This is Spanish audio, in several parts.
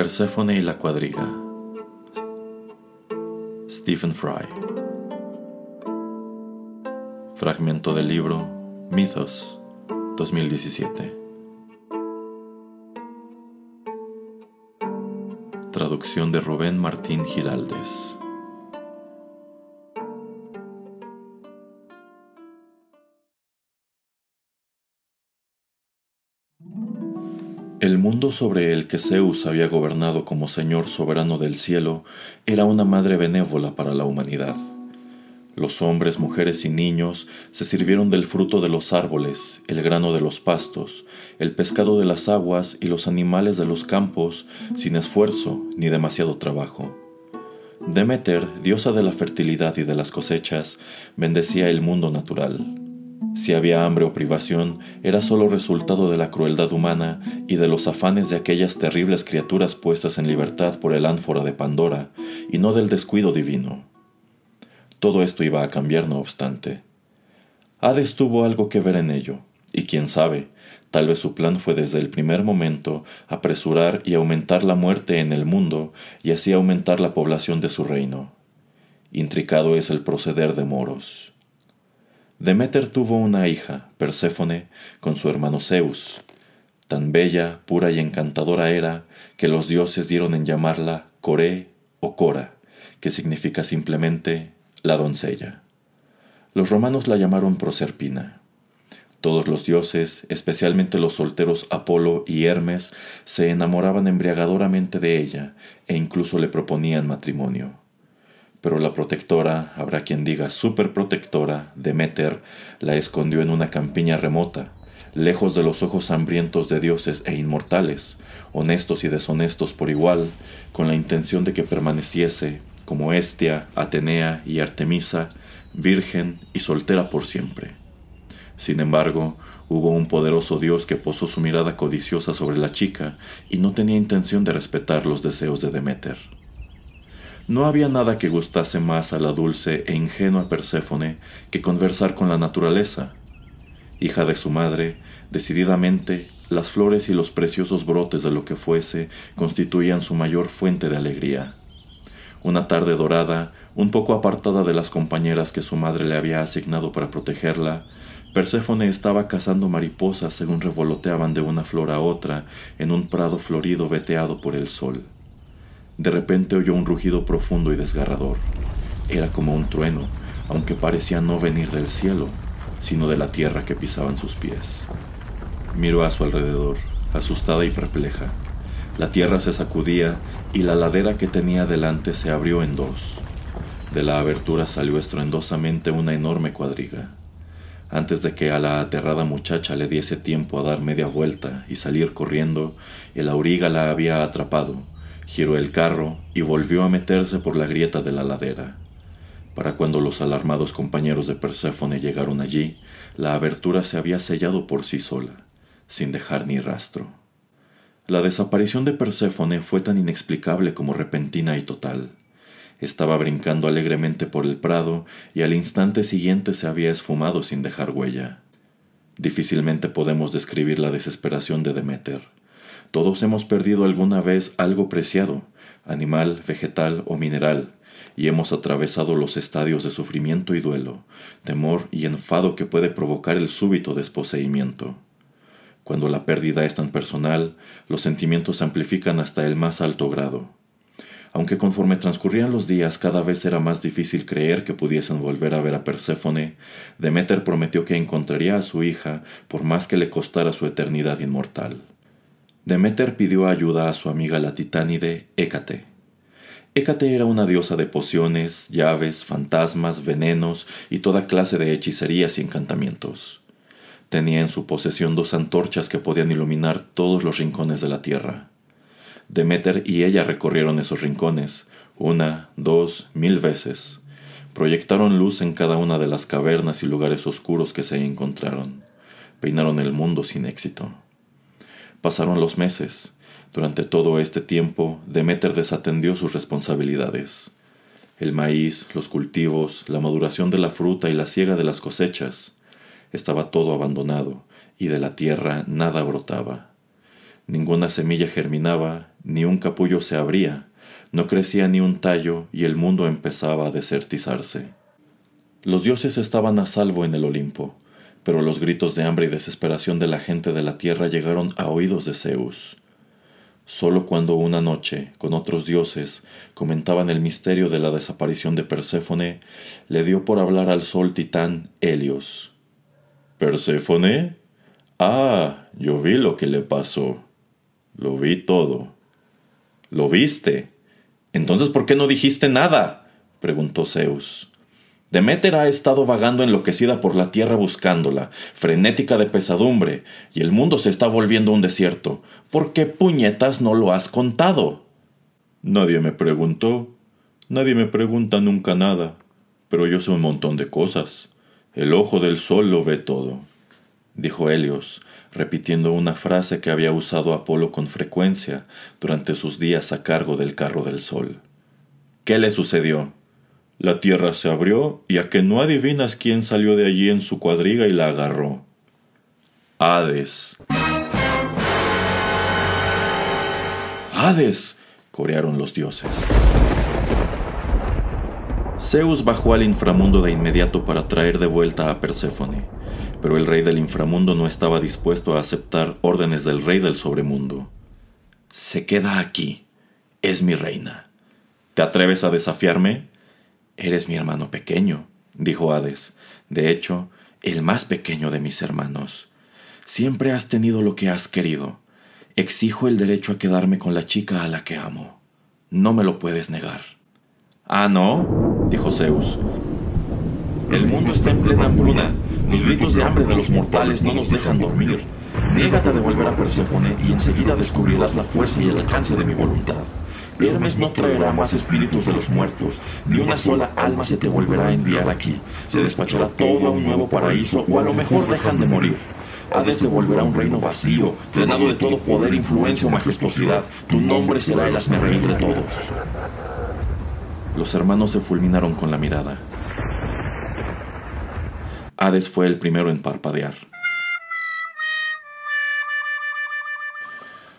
Perséfone y la cuadriga. Stephen Fry. Fragmento del libro Mythos 2017. Traducción de Rubén Martín Giraldes. El mundo sobre el que Zeus había gobernado como señor soberano del cielo era una madre benévola para la humanidad. Los hombres, mujeres y niños se sirvieron del fruto de los árboles, el grano de los pastos, el pescado de las aguas y los animales de los campos sin esfuerzo ni demasiado trabajo. Demeter, diosa de la fertilidad y de las cosechas, bendecía el mundo natural. Si había hambre o privación, era solo resultado de la crueldad humana y de los afanes de aquellas terribles criaturas puestas en libertad por el ánfora de Pandora, y no del descuido divino. Todo esto iba a cambiar, no obstante. Hades tuvo algo que ver en ello, y quién sabe, tal vez su plan fue desde el primer momento apresurar y aumentar la muerte en el mundo y así aumentar la población de su reino. Intricado es el proceder de Moros. Demeter tuvo una hija, Perséfone, con su hermano Zeus. Tan bella, pura y encantadora era que los dioses dieron en llamarla Coré o Cora, que significa simplemente la doncella. Los romanos la llamaron Proserpina. Todos los dioses, especialmente los solteros Apolo y Hermes, se enamoraban embriagadoramente de ella e incluso le proponían matrimonio pero la protectora, habrá quien diga superprotectora, Demeter, la escondió en una campiña remota, lejos de los ojos hambrientos de dioses e inmortales, honestos y deshonestos por igual, con la intención de que permaneciese, como Estia, Atenea y Artemisa, virgen y soltera por siempre. Sin embargo, hubo un poderoso dios que posó su mirada codiciosa sobre la chica y no tenía intención de respetar los deseos de Demeter. No había nada que gustase más a la dulce e ingenua Perséfone que conversar con la naturaleza. Hija de su madre, decididamente, las flores y los preciosos brotes de lo que fuese constituían su mayor fuente de alegría. Una tarde dorada, un poco apartada de las compañeras que su madre le había asignado para protegerla, Perséfone estaba cazando mariposas según revoloteaban de una flor a otra en un prado florido veteado por el sol. De repente oyó un rugido profundo y desgarrador. Era como un trueno, aunque parecía no venir del cielo, sino de la tierra que pisaban sus pies. Miró a su alrededor, asustada y perpleja. La tierra se sacudía y la ladera que tenía delante se abrió en dos. De la abertura salió estruendosamente una enorme cuadriga. Antes de que a la aterrada muchacha le diese tiempo a dar media vuelta y salir corriendo, el auriga la había atrapado giró el carro y volvió a meterse por la grieta de la ladera. Para cuando los alarmados compañeros de Perséfone llegaron allí, la abertura se había sellado por sí sola, sin dejar ni rastro. La desaparición de Perséfone fue tan inexplicable como repentina y total. Estaba brincando alegremente por el prado y al instante siguiente se había esfumado sin dejar huella. Difícilmente podemos describir la desesperación de Demeter. Todos hemos perdido alguna vez algo preciado, animal, vegetal o mineral, y hemos atravesado los estadios de sufrimiento y duelo, temor y enfado que puede provocar el súbito desposeimiento. Cuando la pérdida es tan personal, los sentimientos se amplifican hasta el más alto grado. Aunque conforme transcurrían los días cada vez era más difícil creer que pudiesen volver a ver a Perséfone, Demeter prometió que encontraría a su hija por más que le costara su eternidad inmortal. Demeter pidió ayuda a su amiga la titánide Hécate. Hécate era una diosa de pociones, llaves, fantasmas, venenos y toda clase de hechicerías y encantamientos. Tenía en su posesión dos antorchas que podían iluminar todos los rincones de la tierra. Demeter y ella recorrieron esos rincones, una, dos, mil veces. Proyectaron luz en cada una de las cavernas y lugares oscuros que se encontraron. Peinaron el mundo sin éxito. Pasaron los meses. Durante todo este tiempo, Demeter desatendió sus responsabilidades. El maíz, los cultivos, la maduración de la fruta y la siega de las cosechas. Estaba todo abandonado, y de la tierra nada brotaba. Ninguna semilla germinaba, ni un capullo se abría, no crecía ni un tallo, y el mundo empezaba a desertizarse. Los dioses estaban a salvo en el Olimpo, pero los gritos de hambre y desesperación de la gente de la tierra llegaron a oídos de Zeus. Solo cuando una noche, con otros dioses, comentaban el misterio de la desaparición de Perséfone, le dio por hablar al sol titán Helios. ¿Perséfone? Ah, yo vi lo que le pasó. Lo vi todo. ¿Lo viste? Entonces, ¿por qué no dijiste nada? preguntó Zeus. Deméter ha estado vagando enloquecida por la tierra buscándola, frenética de pesadumbre, y el mundo se está volviendo un desierto. ¿Por qué puñetas no lo has contado? Nadie me preguntó. Nadie me pregunta nunca nada. Pero yo sé un montón de cosas. El ojo del sol lo ve todo, dijo Helios, repitiendo una frase que había usado Apolo con frecuencia durante sus días a cargo del carro del sol. ¿Qué le sucedió? La tierra se abrió y a que no adivinas quién salió de allí en su cuadriga y la agarró. Hades. Hades. corearon los dioses. Zeus bajó al inframundo de inmediato para traer de vuelta a Perséfone pero el rey del inframundo no estaba dispuesto a aceptar órdenes del rey del sobremundo. Se queda aquí. Es mi reina. ¿Te atreves a desafiarme? Eres mi hermano pequeño, dijo Hades. De hecho, el más pequeño de mis hermanos. Siempre has tenido lo que has querido. Exijo el derecho a quedarme con la chica a la que amo. No me lo puedes negar. Ah, no, dijo Zeus. El mundo está en plena hambruna los gritos de hambre de los mortales no nos dejan dormir. Niégate a devolver a Perséfone y enseguida descubrirás la fuerza y el alcance de mi voluntad. Hermes no traerá más espíritus de los muertos, ni una sola alma se te volverá a enviar aquí. Se despachará todo a un nuevo paraíso, o a lo mejor dejan de morir. Hades devolverá un reino vacío, drenado de todo poder, influencia o majestuosidad. Tu nombre será el asmerreír de todos. Los hermanos se fulminaron con la mirada. Hades fue el primero en parpadear.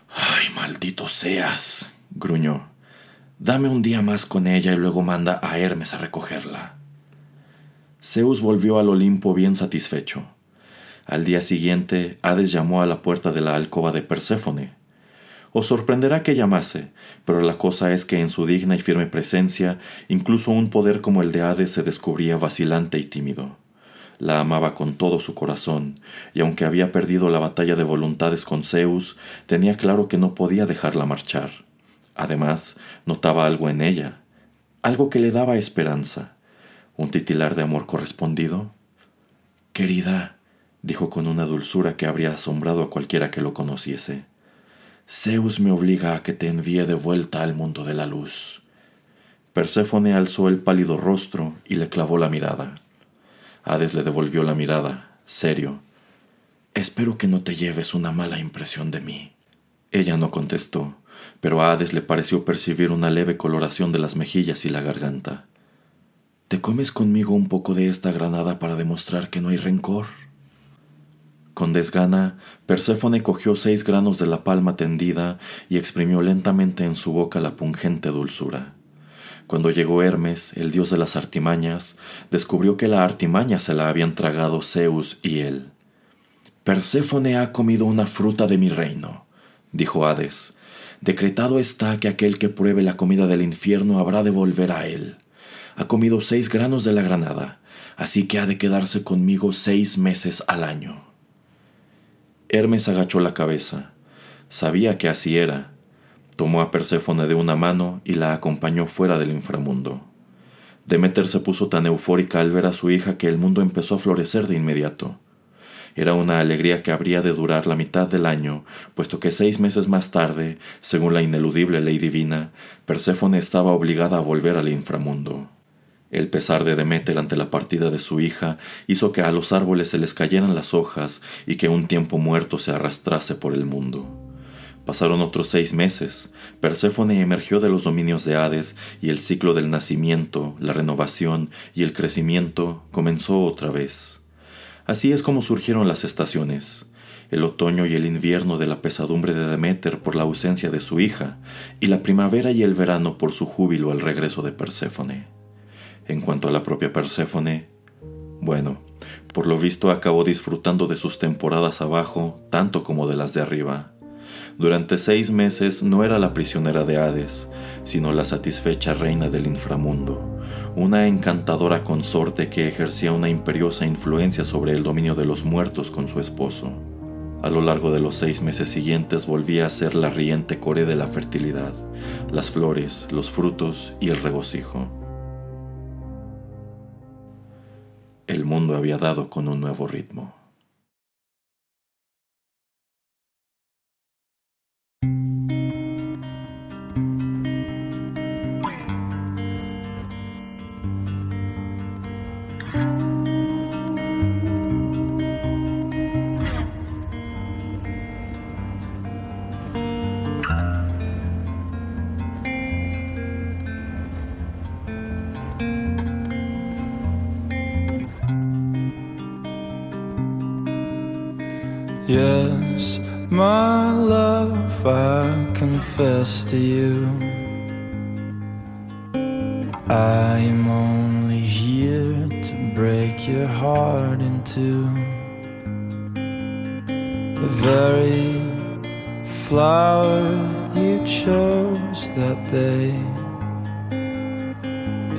¡Ay, maldito seas! gruñó. Dame un día más con ella y luego manda a Hermes a recogerla. Zeus volvió al Olimpo bien satisfecho. Al día siguiente, Hades llamó a la puerta de la alcoba de Perséfone. Os sorprenderá que llamase, pero la cosa es que en su digna y firme presencia, incluso un poder como el de Hades se descubría vacilante y tímido. La amaba con todo su corazón, y aunque había perdido la batalla de voluntades con Zeus, tenía claro que no podía dejarla marchar. Además, notaba algo en ella, algo que le daba esperanza. ¿Un titilar de amor correspondido? Querida, dijo con una dulzura que habría asombrado a cualquiera que lo conociese. Zeus me obliga a que te envíe de vuelta al mundo de la luz. Perséfone alzó el pálido rostro y le clavó la mirada. Hades le devolvió la mirada, serio. Espero que no te lleves una mala impresión de mí. Ella no contestó, pero a Hades le pareció percibir una leve coloración de las mejillas y la garganta. ¿Te comes conmigo un poco de esta granada para demostrar que no hay rencor? Con desgana, Perséfone cogió seis granos de la palma tendida y exprimió lentamente en su boca la pungente dulzura. Cuando llegó Hermes, el dios de las artimañas, descubrió que la artimaña se la habían tragado Zeus y él. Perséfone ha comido una fruta de mi reino, dijo Hades. Decretado está que aquel que pruebe la comida del infierno habrá de volver a él. Ha comido seis granos de la granada, así que ha de quedarse conmigo seis meses al año. Hermes agachó la cabeza. Sabía que así era, Tomó a Perséfone de una mano y la acompañó fuera del inframundo. Demeter se puso tan eufórica al ver a su hija que el mundo empezó a florecer de inmediato. Era una alegría que habría de durar la mitad del año, puesto que seis meses más tarde, según la ineludible ley divina, Perséfone estaba obligada a volver al inframundo. El pesar de Demeter ante la partida de su hija hizo que a los árboles se les cayeran las hojas y que un tiempo muerto se arrastrase por el mundo. Pasaron otros seis meses. Perséfone emergió de los dominios de Hades y el ciclo del nacimiento, la renovación y el crecimiento comenzó otra vez. Así es como surgieron las estaciones, el otoño y el invierno de la pesadumbre de Demeter por la ausencia de su hija, y la primavera y el verano por su júbilo al regreso de Perséfone. En cuanto a la propia Perséfone, bueno, por lo visto acabó disfrutando de sus temporadas abajo tanto como de las de arriba. Durante seis meses no era la prisionera de Hades, sino la satisfecha reina del inframundo, una encantadora consorte que ejercía una imperiosa influencia sobre el dominio de los muertos con su esposo. A lo largo de los seis meses siguientes volvía a ser la riente core de la fertilidad, las flores, los frutos y el regocijo. El mundo había dado con un nuevo ritmo. Confess to you. I am only here to break your heart in two. The very flower you chose that day.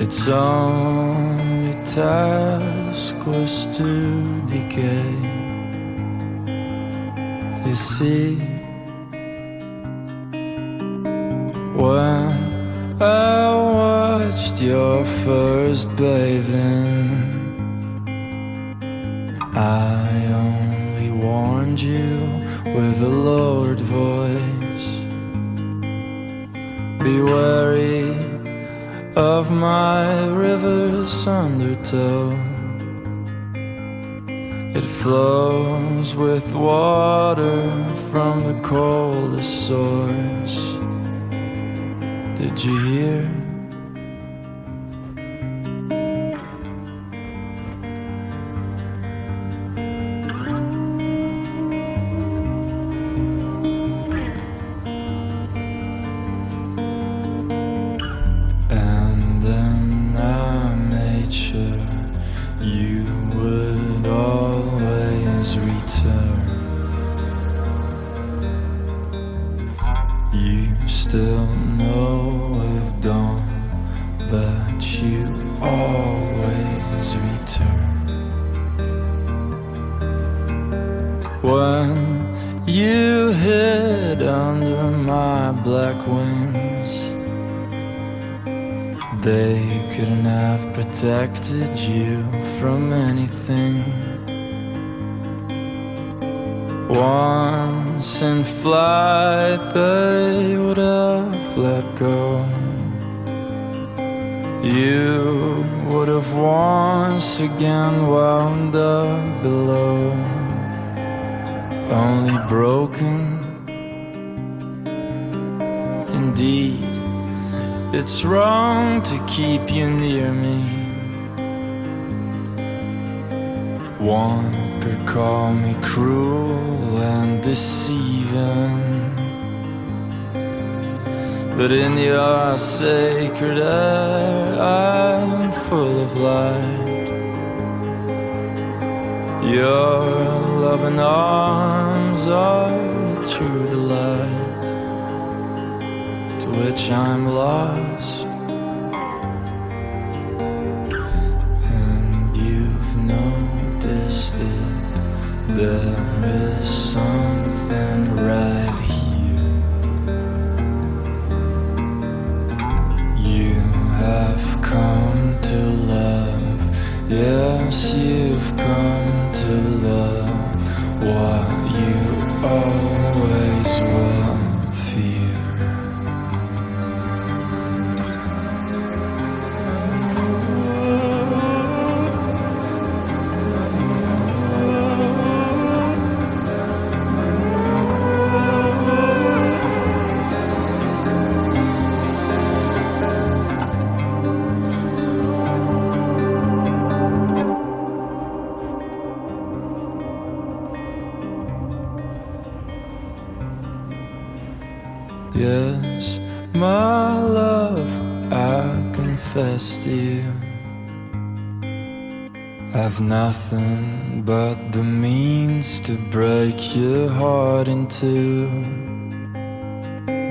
Its only task was to decay. You see, when I watched your first bathing, I only warned you with a lowered voice. Be wary of my river's undertow. It flows with water from the coldest source. Did you hear? My black wings, they couldn't have protected you from anything. Once in flight, they would have let go. You would have once again wound up below, only broken. Indeed, it's wrong to keep you near me. One could call me cruel and deceiving. But in your sacred air, I'm full of light. Your loving arms are the true delight which I'm lost. And you've noticed it, there is something right I've nothing but the means to break your heart in two.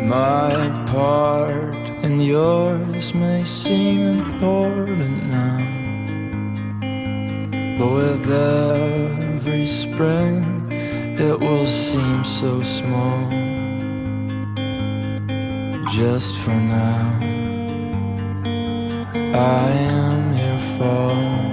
My part and yours may seem important now, but with every spring it will seem so small. Just for now, I am your fault.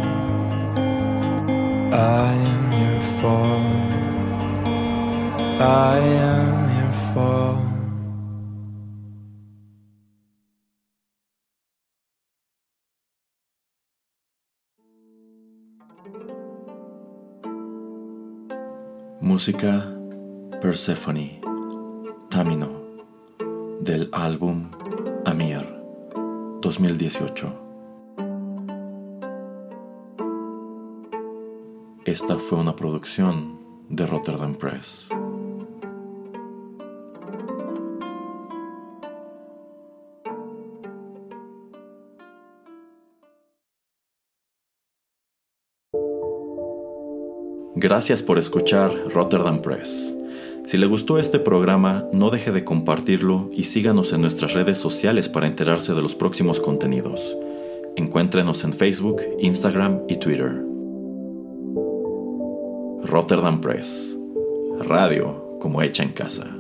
Música Persephone, Tamino, del álbum Amir, 2018. Esta fue una producción de Rotterdam Press. Gracias por escuchar Rotterdam Press. Si le gustó este programa, no deje de compartirlo y síganos en nuestras redes sociales para enterarse de los próximos contenidos. Encuéntrenos en Facebook, Instagram y Twitter. Rotterdam Press. Radio como hecha en casa.